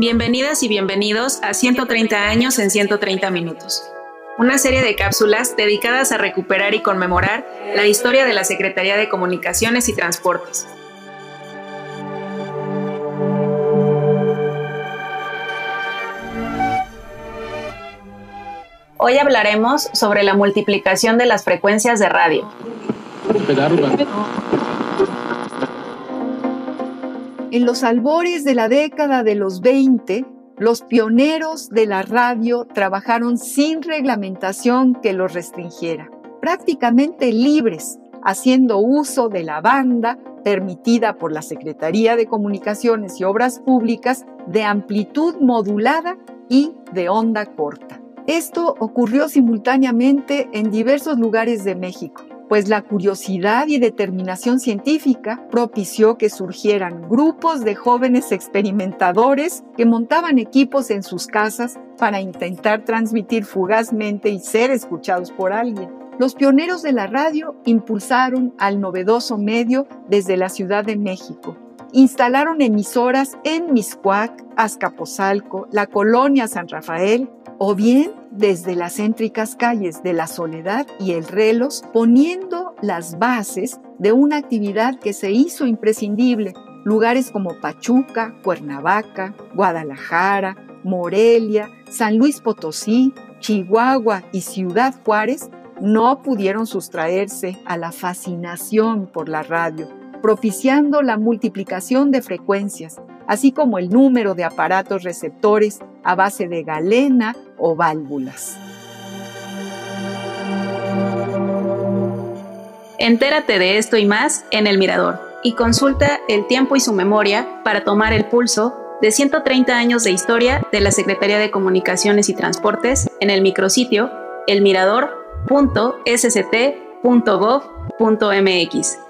Bienvenidas y bienvenidos a 130 años en 130 minutos, una serie de cápsulas dedicadas a recuperar y conmemorar la historia de la Secretaría de Comunicaciones y Transportes. Hoy hablaremos sobre la multiplicación de las frecuencias de radio. En los albores de la década de los 20, los pioneros de la radio trabajaron sin reglamentación que los restringiera, prácticamente libres, haciendo uso de la banda permitida por la Secretaría de Comunicaciones y Obras Públicas de amplitud modulada y de onda corta. Esto ocurrió simultáneamente en diversos lugares de México pues la curiosidad y determinación científica propició que surgieran grupos de jóvenes experimentadores que montaban equipos en sus casas para intentar transmitir fugazmente y ser escuchados por alguien. Los pioneros de la radio impulsaron al novedoso medio desde la Ciudad de México. Instalaron emisoras en Miscuac, Azcapotzalco, la colonia San Rafael, o bien desde las céntricas calles de la Soledad y el Relos, poniendo las bases de una actividad que se hizo imprescindible. Lugares como Pachuca, Cuernavaca, Guadalajara, Morelia, San Luis Potosí, Chihuahua y Ciudad Juárez no pudieron sustraerse a la fascinación por la radio, propiciando la multiplicación de frecuencias, así como el número de aparatos receptores a base de galena o válvulas. Entérate de esto y más en El Mirador y consulta el tiempo y su memoria para tomar el pulso de 130 años de historia de la Secretaría de Comunicaciones y Transportes en el micrositio elmirador.sct.gov.mx.